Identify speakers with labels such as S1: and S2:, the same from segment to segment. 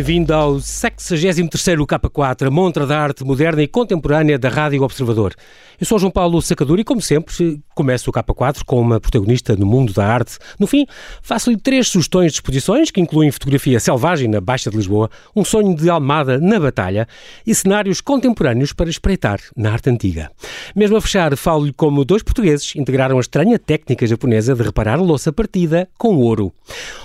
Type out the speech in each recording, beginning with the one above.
S1: Bem-vindo ao 63º K4, a montra da arte moderna e contemporânea da Rádio Observador. Eu sou João Paulo Sacadura e, como sempre, começo o K4 com uma protagonista no mundo da arte. No fim, faço-lhe três sugestões de exposições que incluem fotografia selvagem na Baixa de Lisboa, um sonho de Almada na Batalha e cenários contemporâneos para espreitar na arte antiga. Mesmo a fechar, falo-lhe como dois portugueses integraram a estranha técnica japonesa de reparar louça partida com ouro.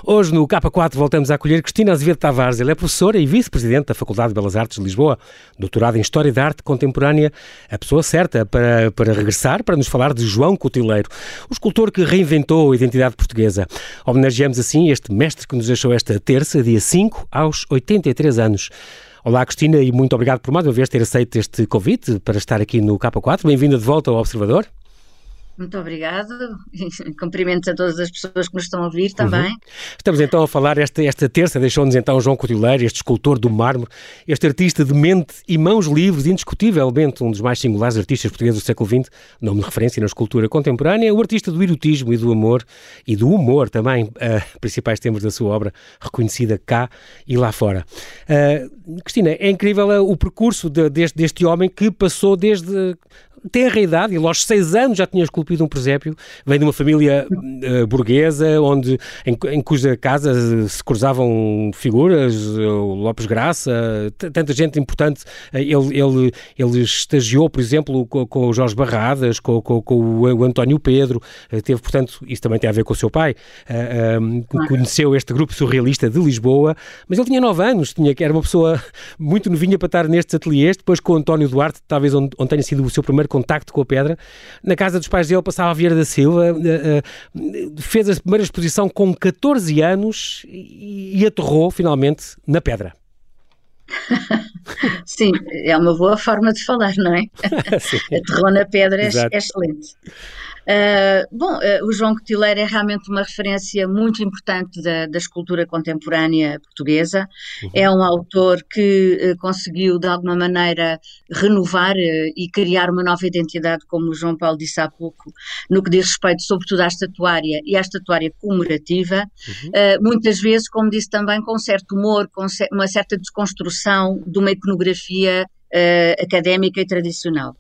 S1: Hoje, no K4, voltamos a acolher Cristina Azevedo Tavares. Ela é professora e vice-presidente da Faculdade de Belas Artes de Lisboa, doutorada em História da Arte Contemporânea, a pessoa certa para para, regressar, para nos falar de João Cotileiro, o escultor que reinventou a identidade portuguesa. Homenageamos assim este mestre que nos deixou esta terça, dia 5, aos 83 anos. Olá, Cristina, e muito obrigado por mais uma vez ter aceito este convite para estar aqui no K4. Bem-vinda de volta ao Observador.
S2: Muito obrigado. Cumprimentos a todas as pessoas que nos estão a ouvir também. Uhum.
S1: Estamos então a falar esta, esta terça, deixou-nos então João Cotileiro, este escultor do mármore, este artista de mente e mãos livres, indiscutivelmente um dos mais singulares artistas portugueses do século XX, nome de referência na escultura contemporânea, o artista do erotismo e do amor e do humor também, uh, principais temas da sua obra, reconhecida cá e lá fora. Uh, Cristina, é incrível uh, o percurso de, deste, deste homem que passou desde tem a idade, ele aos seis anos já tinha esculpido um presépio, vem de uma família uh, burguesa, onde, em, em, cuja casa se cruzavam figuras, o Lopes Graça, tanta gente importante. Eh, ele, ele, ele estagiou, por exemplo, com, com o Jorge Barradas, com, com, com o, António Pedro, eh, teve, portanto, isso também tem a ver com o seu pai, uh, uh, conheceu este grupo surrealista de Lisboa, mas ele tinha nove anos, tinha, era uma pessoa muito novinha para estar nestes ateliês, depois com o António Duarte, talvez onde, onde tenha sido o seu primeiro contacto com a pedra. Na casa dos pais dele passava a Vieira da Silva, eh, eh, fez a primeira exposição com 14 anos e aterrou finalmente na pedra.
S2: Sim, é uma boa forma de falar, não é? Aterrou na pedra é, é excelente. Uh, bom, uh, o João Cotileiro é realmente uma referência muito importante da, da escultura contemporânea portuguesa. Uhum. É um autor que uh, conseguiu, de alguma maneira, renovar e criar uma nova identidade, como o João Paulo disse há pouco, no que diz respeito, sobretudo, à estatuária e à estatuária comemorativa. Uhum. muitas vezes, como disse também, com certo humor, com uma certa desconstrução de uma iconografia académica e tradicional.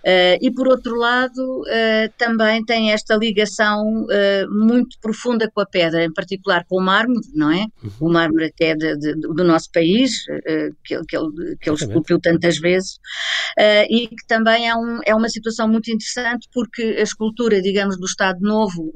S2: Uh, e por outro lado, uh, também tem esta ligação uh, muito profunda com a pedra, em particular com o mármore, não é? Uhum. O mármore até de, de, do nosso país, que, que, ele, que ele esculpiu tantas vezes, e que também é, um, é uma situação muito interessante porque a escultura, digamos, do Estado Novo,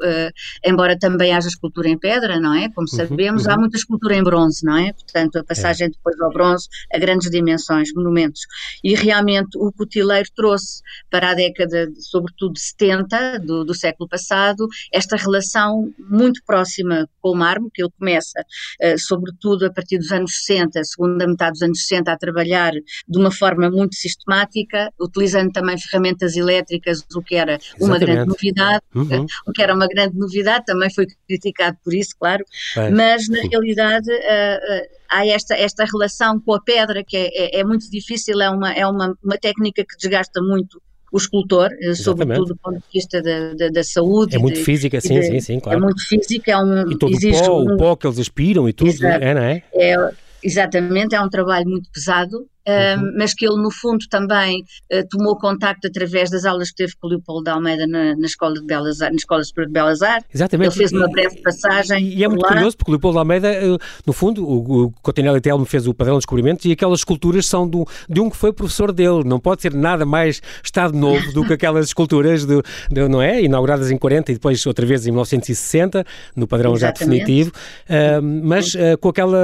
S2: embora também haja escultura em pedra, não é? Como uhum, sabemos, uhum. há muita escultura em bronze, não é? Portanto, a passagem é. depois ao bronze a grandes dimensões, monumentos. E realmente o Cotileiro trouxe para a década, sobretudo 70 do, do século passado, esta relação muito próxima com o mármore, que ele começa, uh, sobretudo a partir dos anos 60, segunda metade dos anos 60, a trabalhar de uma forma muito sistemática, utilizando também ferramentas elétricas, o que era Exatamente. uma grande novidade, uhum. o que era uma grande novidade, também foi criticado por isso, claro, é. mas na realidade uh, uh, há esta, esta relação com a pedra que é, é, é, muito difícil, é, uma, é uma, uma técnica que desgasta muito o escultor, eh, Exatamente. sobretudo do ponto de vista da, da, da saúde.
S1: É muito de, física, sim, de, sim, sim, claro.
S2: É muito física, é um.
S1: E todo o pó, um, o pó que eles aspiram e tudo, é, não é?
S2: é? Exatamente, é um trabalho muito pesado uhum. mas que ele, no fundo, também uh, tomou contacto através das aulas que teve com o Leopoldo de Almeida na, na Escola de Belas Artes, na Escola Superior de Belas Artes.
S1: Exatamente.
S2: Ele fez uma breve passagem.
S1: E, e é muito lá. curioso, porque o Leopoldo de Almeida, uh, no fundo, o, o Cotinelli Telmo fez o padrão de descobrimentos e aquelas esculturas são do, de um que foi professor dele. Não pode ser nada mais Estado Novo do que aquelas esculturas, do, do, não é? Inauguradas em 40 e depois outra vez em 1960, no padrão Exatamente. já definitivo. Uh, mas com aquela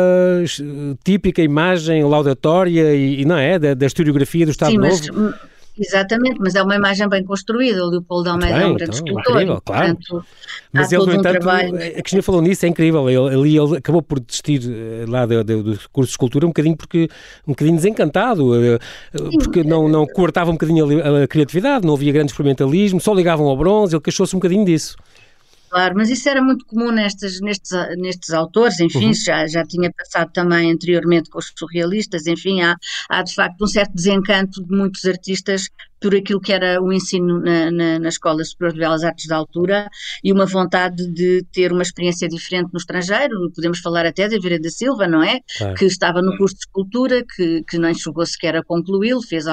S1: típica imagem laudatória e, e não é? Da, da historiografia do Estado Sim, Novo. Mas,
S2: exatamente, mas é uma imagem bem construída. O Leopoldo Almeida bem, é um grande então, escultor. Incrível, claro. Portanto,
S1: mas ele, no um entanto, trabalho... a Cristina falou nisso, é incrível. Ele, ali ele acabou por desistir eh, lá do, do, curso de escultura um bocadinho porque um bocadinho desencantado, eh, porque não, não cortava um bocadinho a, a criatividade, não havia grande experimentalismo, só ligavam ao bronze, ele queixou-se um bocadinho disso.
S2: Claro, mas isso era muito comum nestes, nestes, nestes autores, enfim, uhum. já, já tinha passado também anteriormente com os surrealistas, enfim, há, há de facto um certo desencanto de muitos artistas por aquilo que era o ensino na, na, na Escola Superior de Belas Artes da altura e uma vontade de ter uma experiência diferente no estrangeiro. Podemos falar até de Vera da Silva, não é? Claro. Que estava no curso de escultura, que, que nem chegou sequer a concluí-lo, fez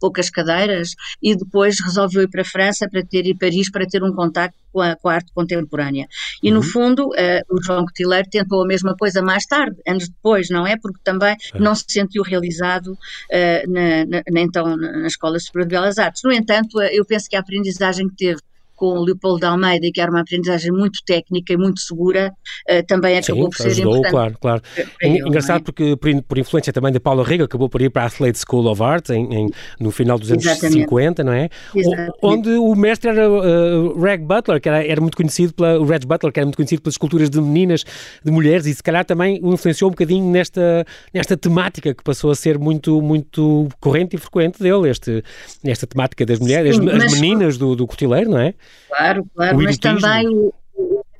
S2: poucas cadeiras e depois resolveu ir para a França para ter e Paris para ter um contacto com a, com a arte contemporânea. E uhum. no fundo, uh, o João Cotileiro tentou a mesma coisa mais tarde, anos depois, não é? Porque também é. não se sentiu realizado uh, na, na, na, então na Escola Superior de Belas Artes. No entanto, eu penso que a aprendizagem que teve com o Leopoldo de Almeida, que era uma aprendizagem muito técnica e muito segura, uh, também acabou Sim, por ser ajudou, importante.
S1: claro, claro. Ele, Engraçado é? porque, por, por, influência também da Paula Riga, acabou por ir para a Athlete School of Art em, em, no final dos anos Exatamente. 50, não é? Exatamente. Onde o mestre era uh, Reg Butler, que era, era muito conhecido pela, o Reg Butler, que era muito conhecido pelas esculturas de meninas, de mulheres, e se calhar também o influenciou um bocadinho nesta, nesta temática que passou a ser muito, muito corrente e frequente dele, este, esta temática das mulheres, Sim, as, as meninas do, do cotileiro, não é?
S2: Claro, claro, mas também o,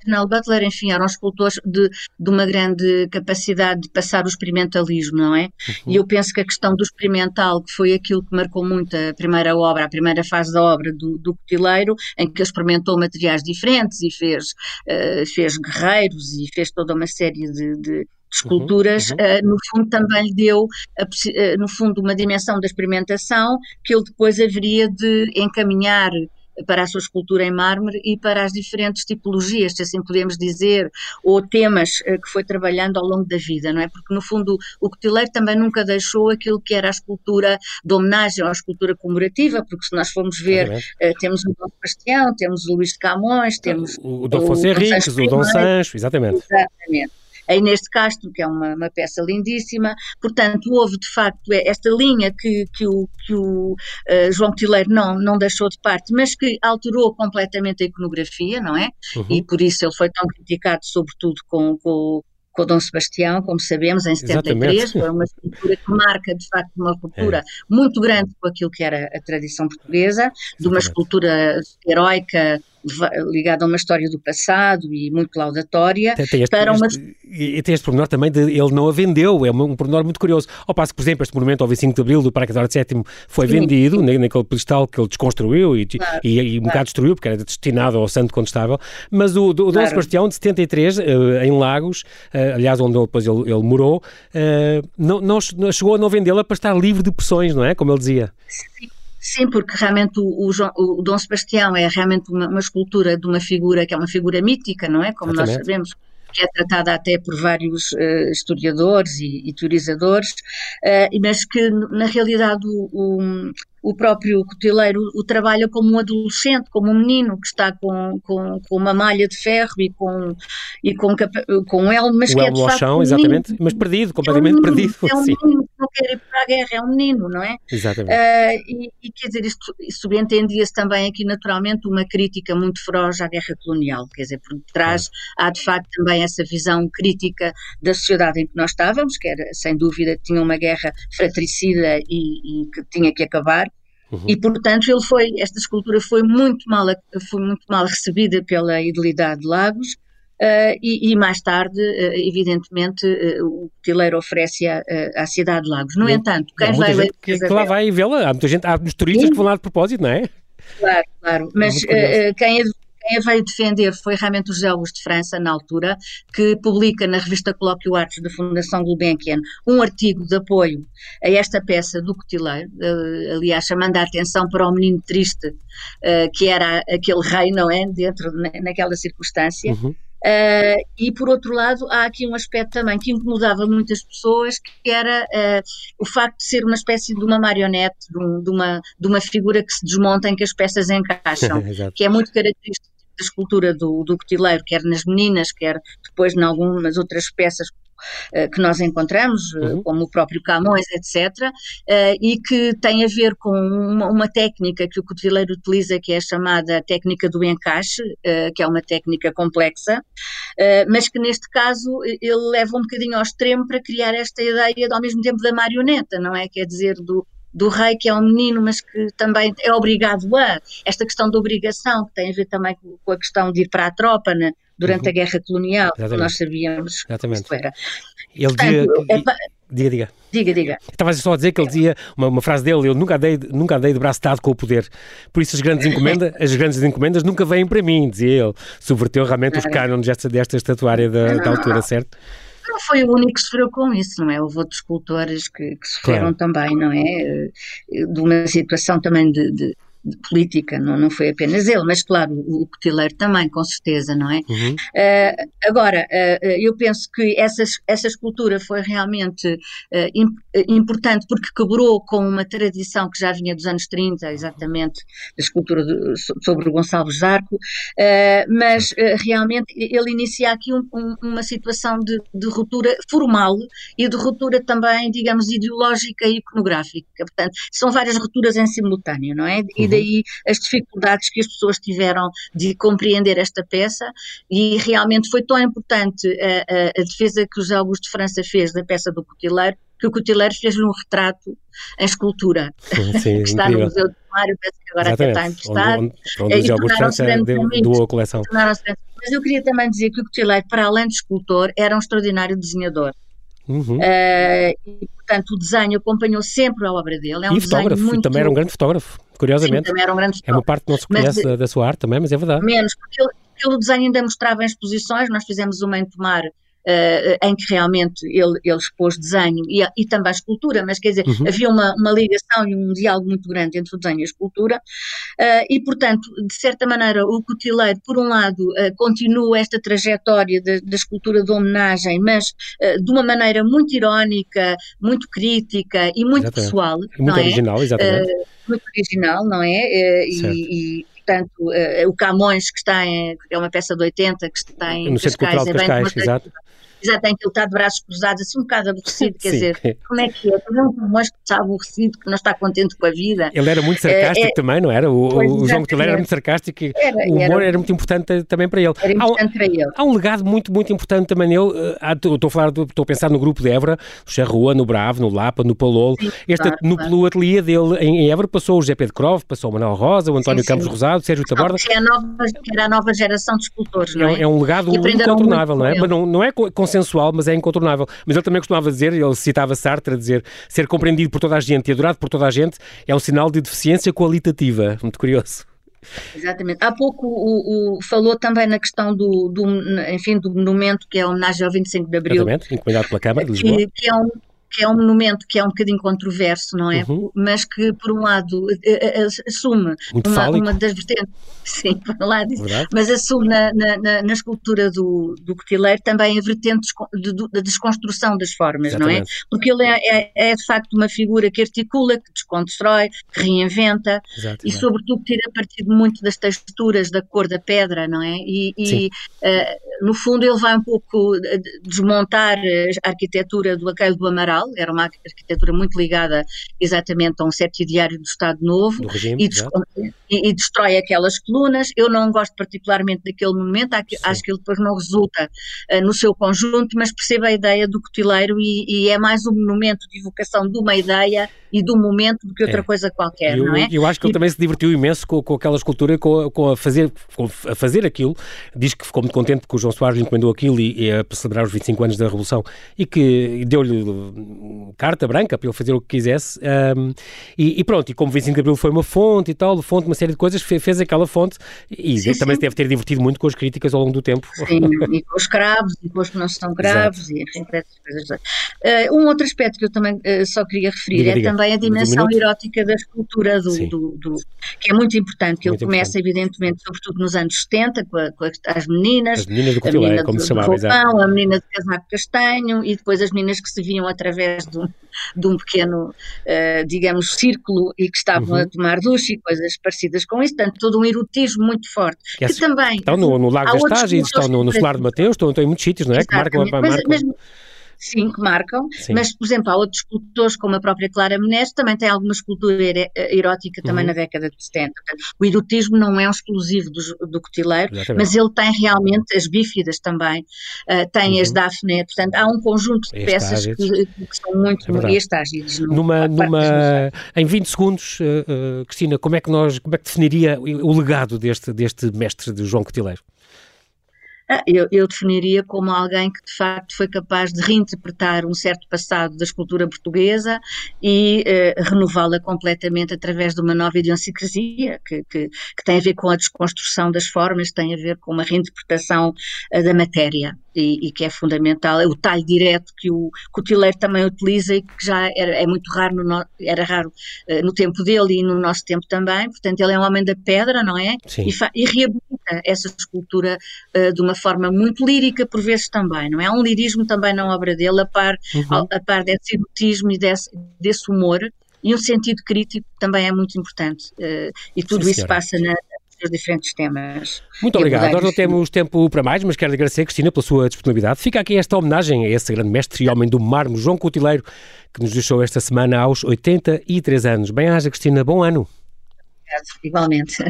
S2: Reginald Butler, enfim, eram escultores de, de uma grande capacidade de passar o experimentalismo, não é? Uhum. E eu penso que a questão do experimental, que foi aquilo que marcou muito a primeira obra, a primeira fase da obra do, do Cotileiro, em que experimentou materiais diferentes e fez, uh, fez guerreiros e fez toda uma série de, de esculturas, uhum, uhum. Uh, no fundo também lhe deu, a, uh, no fundo, uma dimensão da experimentação que ele depois haveria de encaminhar para a sua escultura em mármore e para as diferentes tipologias, se assim podemos dizer, ou temas eh, que foi trabalhando ao longo da vida, não é? Porque no fundo o cotileiro também nunca deixou aquilo que era a escultura de homenagem ou a escultura comemorativa, porque se nós formos ver, uh, temos o Dom Sebastião, temos o Luís de Camões, temos
S1: o, o Dom Fonseca Henriques, o Dom Sancho, exatamente.
S2: Exatamente a Inês de Castro, que é uma, uma peça lindíssima. Portanto, houve de facto esta linha que, que o, que o uh, João Tileiro não, não deixou de parte, mas que alterou completamente a iconografia, não é? Uhum. E por isso ele foi tão criticado, sobretudo com, com com o Dom Sebastião, como sabemos, em 73, Exatamente. foi uma escultura que marca, de facto, uma cultura é. muito grande com aquilo que era a tradição portuguesa, de uma escultura heroica ligada a uma história do passado e muito laudatória.
S1: Tem, tem este, para uma... Este, e tem este pormenor também de ele não a vendeu, é um pormenor muito curioso. Ao passo que, por exemplo, este monumento ao 25 de Abril do Parque Eduardo VII foi Sim. vendido naquele pedestal que ele desconstruiu e, claro, e, e um claro. bocado destruiu, porque era destinado ao santo contestável, mas o, o Dom claro. Sebastião, de 73, uh, em Lagos, uh, aliás, onde depois ele, ele morou, uh, não, não, chegou a não vendê-la para estar livre de pressões, não é? Como ele dizia.
S2: Sim. Sim, porque realmente o, o, o Dom Sebastião é realmente uma, uma, escultura de uma figura que é uma figura mítica, não é? Como Exatamente. nós sabemos, que é tratada até por vários uh, historiadores e, e teorizadores, uh, mas que na realidade o, o, o próprio cotileiro o trabalha como um adolescente, como um menino que está com, com, com uma malha de ferro e com, e com, com um elmo, mas
S1: o
S2: que
S1: é de facto chão, um exatamente, mas perdido, completamente é um menino, perdido.
S2: É um menino que não quer ir para a guerra, é um menino, não é?
S1: Exatamente. Uh,
S2: e, e, quer dizer, isto subentendia-se também aqui naturalmente uma crítica muito feroz à guerra colonial, quer dizer, por detrás há de facto também essa visão crítica da sociedade em que nós estávamos, que era sem dúvida tinha uma guerra fratricida e, e que tinha que acabar, Uhum. E, portanto, ele foi, esta escultura foi muito mal, foi muito mal recebida pela Idilidade de Lagos, Uh, e, e, mais tarde, uh, evidentemente, uh, o Tileiro oferece à, à cidade de Lagos. No entanto, quem vai
S1: gente que, que, lá vai vê-la, há muita gente, há muitos turistas Sim. que vão lá de propósito, não é?
S2: Claro, claro. Mas é quem, quem a veio defender foi realmente o José Augusto de França, na altura, que publica na revista Colóquio Artes da Fundação Gulbenkian um artigo de apoio a esta peça do Cotileiro, uh, aliás, chamando a atenção para o menino triste, uh, que era aquele rei, não é? Dentro, naquela circunstância. Uhum. Uh, e por outro lado, há aqui um aspecto também que incomodava muitas pessoas, que era uh, o facto de ser uma espécie de uma marionete, de, um, de, uma, de uma figura que se desmonta em que as peças encaixam, que é muito característico da escultura do, do cotileiro, quer nas meninas, quer depois em algumas outras peças uh, que nós encontramos, uh, uhum. como o próprio Camões, etc., uh, e que tem a ver com uma, uma, técnica que o cotileiro utiliza, que é a chamada técnica do encaixe, que é uma técnica complexa, mas que neste caso ele leva um bocadinho ao extremo para criar esta ideia, ao mesmo tempo, da marioneta, não é? Quer dizer, do, do rei, que é um menino, mas que também é obrigado a. Esta questão da obrigação, que tem a ver também com a questão de ir para a tropa né, durante uhum. a guerra colonial, que nós sabíamos
S1: Exatamente.
S2: que isso era.
S1: Ele Portanto, dizia, é, Diga, diga.
S2: Diga, diga.
S1: Estava só a dizer que ele dizia, uma, uma frase dele, eu nunca andei, nunca andei de braço dado com o poder. Por isso as grandes encomendas, as grandes encomendas nunca vêm para mim, dizia ele. Subverteu realmente os cânones desta, desta estatuária da, da altura, certo?
S2: Não foi o único que sofreu com isso, não é? Houve outros escultores que, que sofreram claro. também, não é? De uma situação também de, de de política, não, não foi apenas ele, mas claro, o, o Cotileiro também, com certeza, não é? Uhum. Uh, agora, uh, eu penso que essa, essa escultura foi realmente uh, imp, importante porque quebrou com uma tradição que já vinha dos anos 30, exatamente, da escultura de, sobre o Gonçalves Zarco, mas realmente ele inicia aqui um, um, uma situação de, de ruptura formal e de ruptura também, digamos, ideológica e iconográfica. Portanto, são várias rupturas em simultâneo, não é? E daí as dificuldades que as pessoas tiveram de compreender esta peça e realmente foi tão importante a, a, a defesa que o José Augusto de França fez da peça do Cotileiro que o Cotileiro fez-lhe um retrato em escultura sim, que está incrível. no Museu do Mário, penso que agora Exatamente. até está emprestado.
S1: Onde, onde, onde José Augusto França doou a coleção.
S2: Mas eu queria também dizer que o Cotileiro, para além de escultor, era um extraordinário desenhador. Uhum. Uh, e, portanto, o desenho acompanhou sempre a obra dele. É um
S1: e fotógrafo, muito... também era um grande fotógrafo, curiosamente. Sim, um. É uma parte que não se conhece mas, da, da, sua arte também, mas é verdade.
S2: Menos, porque ele, ele o desenho ainda mostrava em exposições, nós fizemos uma em Tomar em que realmente ele, ele expôs desenho e, e também escultura, mas quer dizer, uhum. havia uma, uma ligação e um diálogo muito grande entre o desenho e a escultura, uh, e portanto, de certa maneira, o Cotileiro, por um lado, uh, continua esta trajetória da escultura de homenagem, mas de uma maneira muito irónica, muito crítica e muito exatamente. pessoal.
S1: Muito
S2: é?
S1: original,
S2: é?
S1: exatamente.
S2: muito original, não é? e portanto, uh, o Camões, que está em, é uma peça de 80, que está em
S1: no Cascais, Centro Cultural de Cascais, exato
S2: já tem que ele está de braços cruzados, assim um bocado aborrecido, quer dizer, como é que é? Fazer um Camões que está aborrecido, que não está contente com a vida.
S1: Ele era muito sarcástico é, é, também, não era? O, o João Cotelheiro era muito sarcástico e era, o humor era, era, muito importante também para ele.
S2: Era importante há, para ele.
S1: Há um legado muito, muito importante também nele. Eh, estou a falar, estou a pensar no grupo de Évora, no Charrua, no Bravo, no Lapa, no Palolo. Sim, este, claro, no, claro. Pelo ateliê dele em, em Évora passou o José Pedro Crove, passou o Manuel Rosa, o António sim, Campos sim. Rosado, o Sérgio Taborda.
S2: Não, é a nova, era a nova geração de escultores, não é?
S1: É, é um legado incontornável, não é? Mas não, não é consensual, mas é incontornável. Mas ele também costumava dizer, ele citava Sartre a dizer, ser compreendido por toda a gente e adorado por toda a gente é um sinal de deficiência qualitativa. Muito curioso.
S2: Exatamente. Há pouco o, o, falou também na questão do, do, enfim, do monumento que é a homenagem ao 25 de Abril.
S1: Exatamente, encomendado pela Câmara de Lisboa.
S2: Que, que é um, que é um monumento que é um bocadinho controverso, não é? Uhum. Mas que, por um lado, assume uma, uma, das vertentes, sim, por um lado, mas assume na, na, na, escultura do, do Cotileiro também a vertente da desconstrução das formas, Exatamente. não é? Porque ele é, é, é, de facto uma figura que articula, que desconstrói, que reinventa Exatamente. e, sobretudo, tira partido muito das texturas, da cor da pedra, não é? E, e uh, no fundo, ele vai um pouco desmontar a arquitetura do Aqueiro do Amaral era uma arquitetura muito ligada exatamente a um certo ideário do Estado Novo
S1: do regime,
S2: e, e, e, destrói aquelas colunas. Eu não gosto particularmente daquele monumento, acho que ele depois não resulta uh, no seu conjunto, mas percebo a ideia do cotileiro e, e, é mais um monumento de evocação de uma ideia e do momento do que outra é. coisa qualquer,
S1: eu,
S2: não é?
S1: Eu acho que ele também se divertiu imenso com, com aquela escultura, com, com, a fazer, com a fazer aquilo. Diz que ficou muito contente porque o João Soares lhe encomendou aquilo e, e para celebrar os 25 anos da Revolução e que deu-lhe carta branca para ele fazer o que quisesse. Um, e, e, pronto, e como 25 de Abril foi uma fonte e tal, fonte, uma série de coisas, fez, fez aquela fonte e sim, também sim. deve ter divertido muito com as críticas ao longo do tempo.
S2: Sim, e com os cravos e com os que não são cravos e enfim, essas coisas. Uh, um outro aspecto que eu também uh, só queria referir diga, é diga. também a dimensão erótica da escultura do, do, do, que é muito importante, que muito ele começa evidentemente, sobretudo nos anos 70, com, a, com as meninas,
S1: as meninas do cotileiro, como se chamava,
S2: roupão, a menina de casaco castanho e depois as meninas que se viam através do, de um pequeno, uh, digamos, círculo e que estavam uhum. a tomar duche e coisas parecidas com isso, portanto, todo um erotismo muito forte. Que, que também.
S1: Estão no, no Lago da Estágio, estão no, no Solar de Mateus, estão, estão em muitos sítios, não é?
S2: Exatamente. Que marcam, mas, marcam... Mas, sim, que marcam, sim. mas, por exemplo, há outros escultores, como a própria Clara Menezes, também tem alguma escultura erótica também uhum. na década de 70. o erotismo não é um exclusivo do, do cotileiro, Exatamente. mas ele tem realmente as bífidas também, uh, tem uhum. as Daphne, portanto, há um conjunto de peças que, que, são muito é.
S1: Numa, numa, em 20 segundos, uh, uh, Cristina, como é que nós, como é que definiria o legado deste, deste mestre de João Cotileiro?
S2: Ah, eu, eu, definiria como alguém que de facto foi capaz de reinterpretar um certo passado da escultura portuguesa e eh, renová-la completamente através de uma nova idiosincrasia que, que, que, tem a ver com a desconstrução das formas, tem a ver com uma reinterpretação eh, da matéria e, e, que é fundamental. É o talho direto que o cutileiro também utiliza e que já era, é muito raro, no, era raro eh, no tempo dele e no nosso tempo também. Portanto, ele é um homem da pedra, não é?
S1: Sim.
S2: E, e reabilita essa escultura de uma forma muito lírica por vezes também, não é? Há um lirismo também na obra dele, a par, uhum. a, par desse erotismo e desse, desse humor, e um sentido crítico também é muito importante. Uh, e tudo Sim, isso passa na, nos diferentes temas.
S1: Muito obrigado. Nós não temos tempo para mais, mas quero agradecer, Cristina, pela sua disponibilidade. Fica aqui esta homenagem a esse grande mestre e homem do mármore, João Cotileiro, que nos deixou esta semana aos 83 anos. Bem-aja, Cristina, bom ano.
S2: Obrigado, igualmente.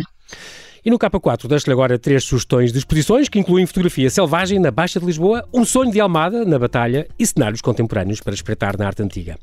S1: E no K4 deixo-lhe agora três sugestões de exposições que incluem fotografia selvagem na Baixa de Lisboa, um sonho de Almada na Batalha e cenários contemporâneos para espreitar na arte antiga.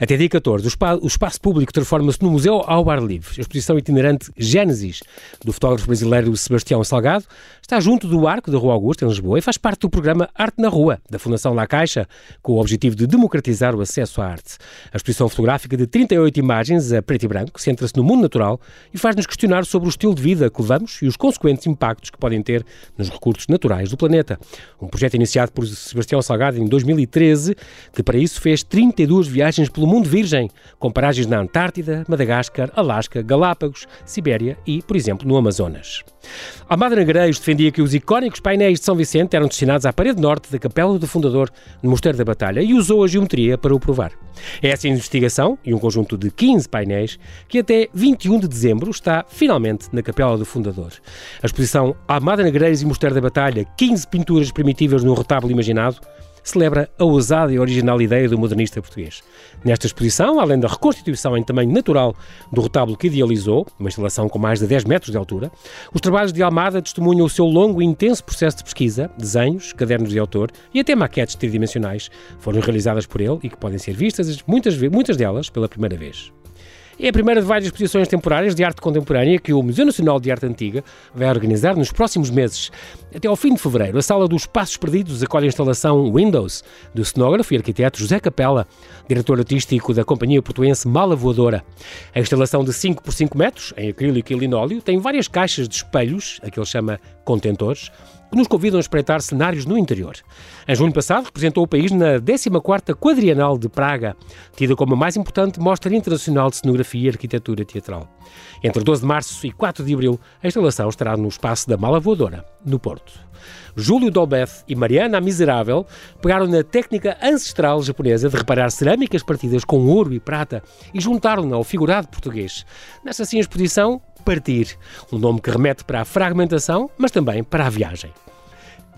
S1: Até dia 14, o, espaço público transforma-se no Museu ao Ar Livre. A exposição itinerante Gênesis, do fotógrafo brasileiro Sebastião Salgado, está junto do Arco da Rua Augusta, em Lisboa, e faz parte do programa Arte na Rua, da Fundação La Caixa, com o objetivo de democratizar o acesso à arte. A exposição fotográfica de 38 imagens a preto e branco centra-se no mundo natural e faz-nos questionar sobre o estilo de vida que levamos e os consequentes impactos que podem ter nos recursos naturais do planeta. Um projeto iniciado por Sebastião Salgado em 2013, que para isso fez 32 viagens pelo mundo virgem, com paragens na Antártida, Madagascar, Alasca, Galápagos, Sibéria e, por exemplo, no Amazonas. Almada Negreiros defendia que os icónicos painéis de São Vicente eram destinados à parede norte da capela do fundador no Mosteiro da Batalha e usou a geometria para o provar. É essa investigação e um conjunto de 15 painéis que até 21 de dezembro está finalmente na capela do fundador. A exposição Almada Negreiros e Mosteiro da Batalha, 15 pinturas primitivas no retábulo imaginado, celebra a ousada e original ideia do modernista português. Nesta exposição, além da reconstituição em tamanho natural do retábulo que idealizou, uma instalação com mais de 10 metros de altura, os trabalhos de Almada testemunham o seu longo e intenso processo de pesquisa, desenhos, cadernos de autor e até maquetes tridimensionais foram realizadas por ele e que podem ser vistas, muitas, muitas delas, pela primeira vez. É a primeira de várias exposições temporárias de arte contemporânea que o Museu Nacional de Arte Antiga vai organizar nos próximos meses. Até ao fim de fevereiro, a Sala dos Passos Perdidos acolhe a instalação Windows do cenógrafo e arquiteto José Capella, diretor artístico da companhia portuense Mala Voadora. A instalação de 5 por 5 metros, em acrílico e linóleo, tem várias caixas de espelhos, a que ele chama contentores, que nos convidam a espreitar cenários no interior. Em junho passado, representou o país na 14ª Quadrienal de Praga, tida como a mais importante mostra internacional de cenografia e arquitetura teatral. Entre 12 de março e 4 de abril, a instalação estará no espaço da Mala Voadora, no Porto. Júlio Dolbeth e Mariana a Miserável pegaram na técnica ancestral japonesa de reparar cerâmicas partidas com ouro e prata e juntaram-na ao figurado português. Nesta assim exposição, Partir, um nome que remete para a fragmentação, mas também para a viagem.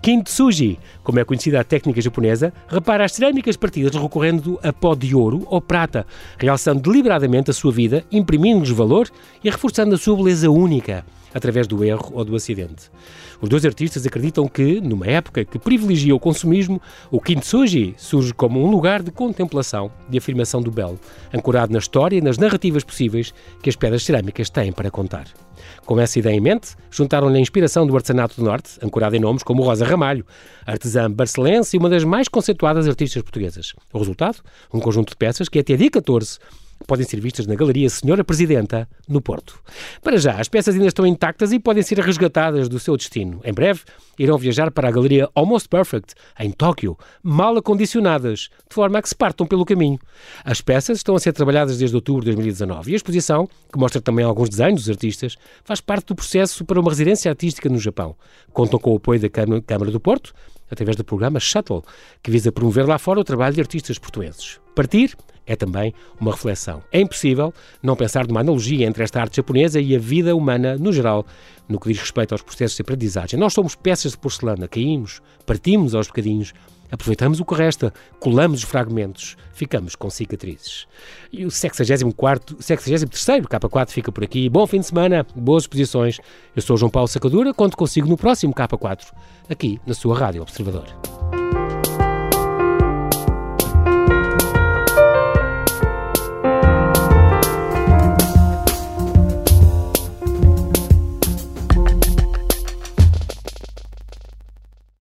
S1: Kintsugi, como é conhecida a técnica japonesa, repara as cerâmicas partidas recorrendo a pó de ouro ou prata, realçando deliberadamente a sua vida, imprimindo-lhes valor e reforçando a sua beleza única através do erro ou do acidente. Os dois artistas acreditam que, numa época que privilegia o consumismo, o Kintsugi surge como um lugar de contemplação, de afirmação do belo, ancorado na história e nas narrativas possíveis que as pedras cerâmicas têm para contar. Com essa ideia em mente, juntaram-lhe a inspiração do artesanato do Norte, ancorado em nomes como Rosa Ramalho, artesã barcelense e uma das mais conceituadas artistas portuguesas. O resultado? Um conjunto de peças que até dia 14 podem ser vistas na Galeria Senhora Presidenta, no Porto. Para já, as peças ainda estão intactas e podem ser resgatadas do seu destino. Em breve, irão viajar para a Galeria Almost Perfect, em Tóquio, mal acondicionadas, de forma a que se partam pelo caminho. As peças estão a ser trabalhadas desde outubro de 2019 e a exposição, que mostra também alguns desenhos dos artistas, faz parte do processo para uma residência artística no Japão. Contam com o apoio da Câmara do Porto, através do programa Shuttle, que visa promover lá fora o trabalho de artistas portugueses. Partir é também uma reflexão. É impossível não pensar numa analogia entre esta arte japonesa e a vida humana no geral, no que diz respeito aos processos de aprendizagem. Nós somos peças de porcelana, caímos, partimos aos bocadinhos, aproveitamos o que resta, colamos os fragmentos, ficamos com cicatrizes. E o 64, 63 K4 fica por aqui. Bom fim de semana, boas exposições. Eu sou João Paulo Sacadura, conto consigo no próximo K4, aqui na sua Rádio Observador.